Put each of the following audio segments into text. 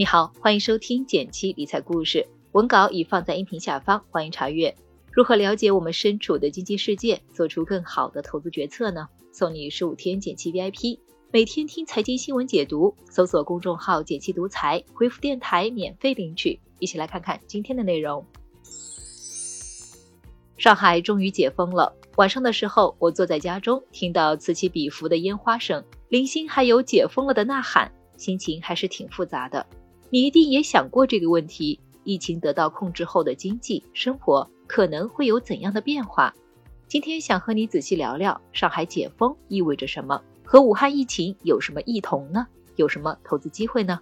你好，欢迎收听减七理财故事，文稿已放在音频下方，欢迎查阅。如何了解我们身处的经济世界，做出更好的投资决策呢？送你十五天减七 VIP，每天听财经新闻解读，搜索公众号“减七独裁，回复电台免费领取。一起来看看今天的内容。上海终于解封了。晚上的时候，我坐在家中，听到此起彼伏的烟花声，零星还有解封了的呐喊，心情还是挺复杂的。你一定也想过这个问题：疫情得到控制后的经济生活可能会有怎样的变化？今天想和你仔细聊聊上海解封意味着什么，和武汉疫情有什么异同呢？有什么投资机会呢？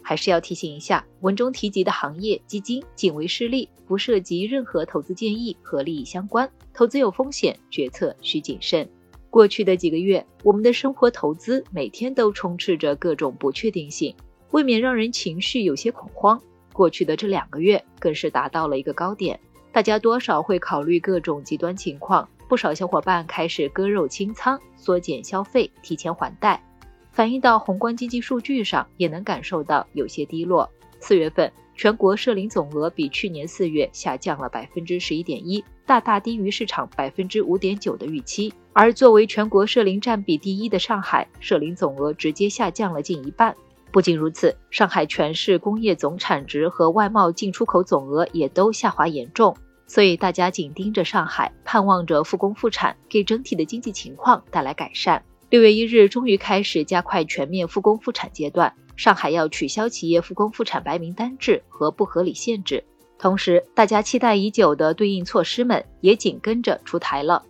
还是要提醒一下，文中提及的行业基金仅为示例，不涉及任何投资建议和利益相关。投资有风险，决策需谨慎。过去的几个月，我们的生活投资每天都充斥着各种不确定性，未免让人情绪有些恐慌。过去的这两个月，更是达到了一个高点，大家多少会考虑各种极端情况，不少小伙伴开始割肉清仓，缩减消费，提前还贷。反映到宏观经济数据上，也能感受到有些低落。四月份全国社零总额比去年四月下降了百分之十一点一，大大低于市场百分之五点九的预期。而作为全国社零占比第一的上海，社零总额直接下降了近一半。不仅如此，上海全市工业总产值和外贸进出口总额也都下滑严重。所以大家紧盯着上海，盼望着复工复产，给整体的经济情况带来改善。六月一日，终于开始加快全面复工复产阶段。上海要取消企业复工复产白名单制和不合理限制，同时，大家期待已久的对应措施们也紧跟着出台了。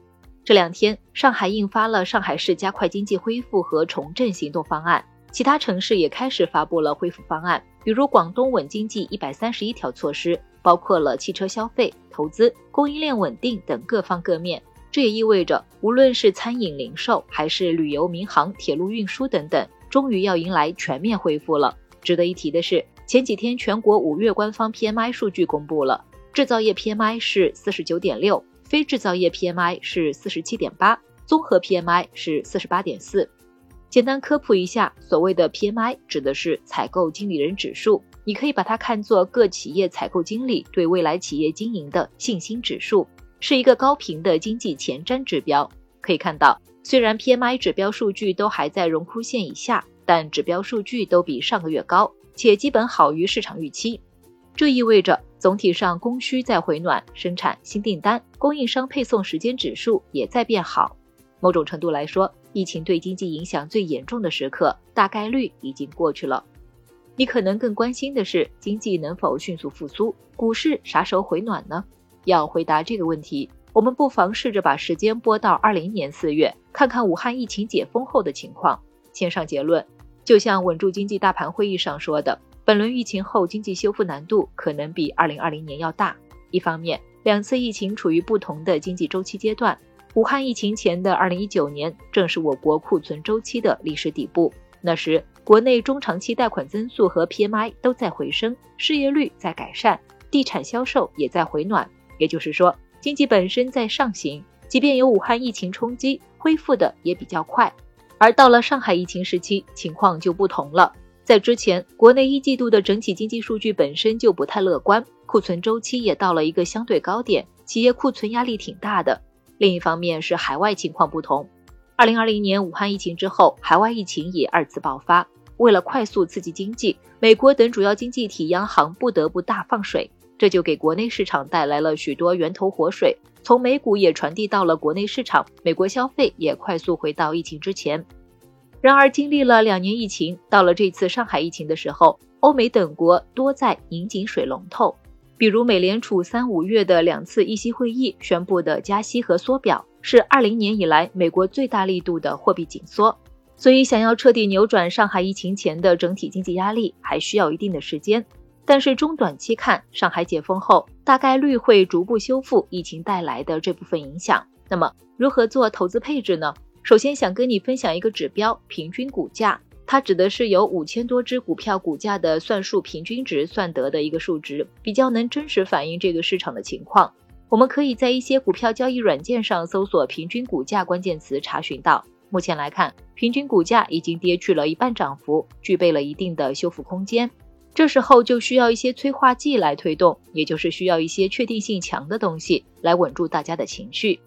这两天，上海印发了上海市加快经济恢复和重振行动方案，其他城市也开始发布了恢复方案，比如广东稳经济一百三十一条措施，包括了汽车消费、投资、供应链稳定等各方各面。这也意味着，无论是餐饮、零售，还是旅游、民航、铁路运输等等，终于要迎来全面恢复了。值得一提的是，前几天全国五月官方 PMI 数据公布了，制造业 PMI 是四十九点六，非制造业 PMI 是四十七点八，综合 PMI 是四十八点四。简单科普一下，所谓的 PMI 指的是采购经理人指数，你可以把它看作各企业采购经理对未来企业经营的信心指数。是一个高频的经济前瞻指标。可以看到，虽然 PMI 指标数据都还在荣枯线以下，但指标数据都比上个月高，且基本好于市场预期。这意味着总体上供需在回暖，生产新订单、供应商配送时间指数也在变好。某种程度来说，疫情对经济影响最严重的时刻大概率已经过去了。你可能更关心的是，经济能否迅速复苏，股市啥时候回暖呢？要回答这个问题，我们不妨试着把时间拨到二零年四月，看看武汉疫情解封后的情况。先上结论，就像稳住经济大盘会议上说的，本轮疫情后经济修复难度可能比二零二零年要大。一方面，两次疫情处于不同的经济周期阶段，武汉疫情前的二零一九年正是我国库存周期的历史底部，那时国内中长期贷款增速和 PMI 都在回升，失业率在改善，地产销售也在回暖。也就是说，经济本身在上行，即便有武汉疫情冲击，恢复的也比较快。而到了上海疫情时期，情况就不同了。在之前，国内一季度的整体经济数据本身就不太乐观，库存周期也到了一个相对高点，企业库存压力挺大的。另一方面是海外情况不同，二零二零年武汉疫情之后，海外疫情也二次爆发，为了快速刺激经济，美国等主要经济体央行不得不大放水。这就给国内市场带来了许多源头活水，从美股也传递到了国内市场，美国消费也快速回到疫情之前。然而，经历了两年疫情，到了这次上海疫情的时候，欧美等国多在拧紧水龙头，比如美联储三五月的两次议息会议宣布的加息和缩表，是二零年以来美国最大力度的货币紧缩。所以，想要彻底扭转上海疫情前的整体经济压力，还需要一定的时间。但是中短期看，上海解封后大概率会逐步修复疫情带来的这部分影响。那么如何做投资配置呢？首先想跟你分享一个指标——平均股价，它指的是由五千多只股票股价的算术平均值算得的一个数值，比较能真实反映这个市场的情况。我们可以在一些股票交易软件上搜索“平均股价”关键词查询到。目前来看，平均股价已经跌去了一半涨幅，具备了一定的修复空间。这时候就需要一些催化剂来推动，也就是需要一些确定性强的东西来稳住大家的情绪。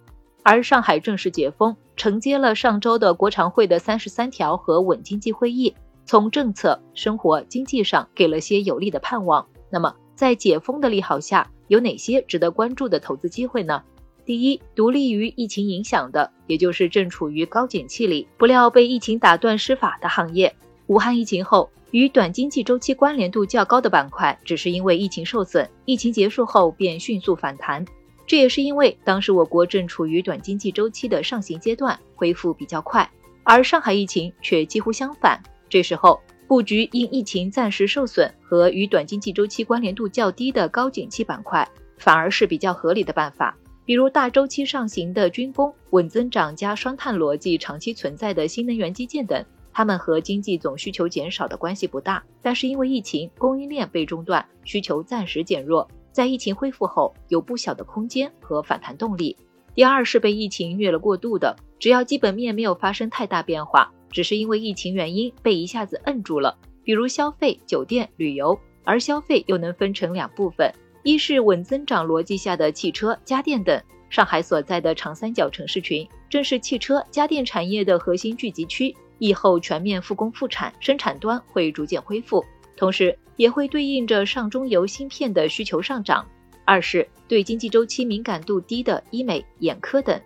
而上海正式解封，承接了上周的国常会的三十三条和稳经济会议，从政策、生活、经济上给了些有利的盼望。那么，在解封的利好下，有哪些值得关注的投资机会呢？第一，独立于疫情影响的，也就是正处于高景气里，不料被疫情打断施法的行业。武汉疫情后，与短经济周期关联度较高的板块，只是因为疫情受损，疫情结束后便迅速反弹。这也是因为当时我国正处于短经济周期的上行阶段，恢复比较快，而上海疫情却几乎相反。这时候布局因疫情暂时受损和与短经济周期关联度较低的高景气板块，反而是比较合理的办法。比如大周期上行的军工、稳增长加双碳逻辑长期存在的新能源基建等，它们和经济总需求减少的关系不大，但是因为疫情供应链被中断，需求暂时减弱。在疫情恢复后，有不小的空间和反弹动力。第二是被疫情虐了过度的，只要基本面没有发生太大变化，只是因为疫情原因被一下子摁住了，比如消费、酒店、旅游。而消费又能分成两部分，一是稳增长逻辑下的汽车、家电等。上海所在的长三角城市群正是汽车、家电产业的核心聚集区，疫后全面复工复产，生产端会逐渐恢复。同时也会对应着上中游芯片的需求上涨。二是对经济周期敏感度低的医美、眼科等，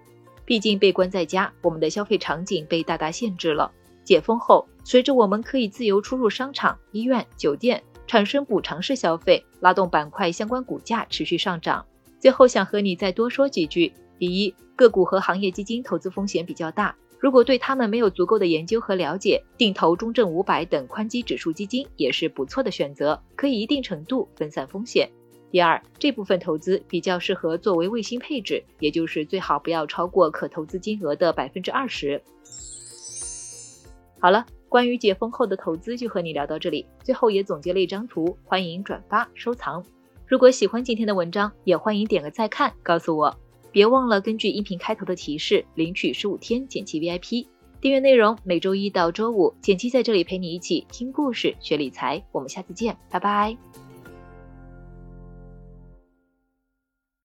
毕竟被关在家，我们的消费场景被大大限制了。解封后，随着我们可以自由出入商场、医院、酒店，产生补偿式消费，拉动板块相关股价持续上涨。最后想和你再多说几句：第一，个股和行业基金投资风险比较大。如果对他们没有足够的研究和了解，定投中证五百等宽基指数基金也是不错的选择，可以一定程度分散风险。第二，这部分投资比较适合作为卫星配置，也就是最好不要超过可投资金额的百分之二十。好了，关于解封后的投资就和你聊到这里，最后也总结了一张图，欢迎转发收藏。如果喜欢今天的文章，也欢迎点个再看，告诉我。别忘了根据音频开头的提示领取十五天剪辑 VIP 订阅内容，每周一到周五剪辑在这里陪你一起听故事学理财，我们下次见，拜拜。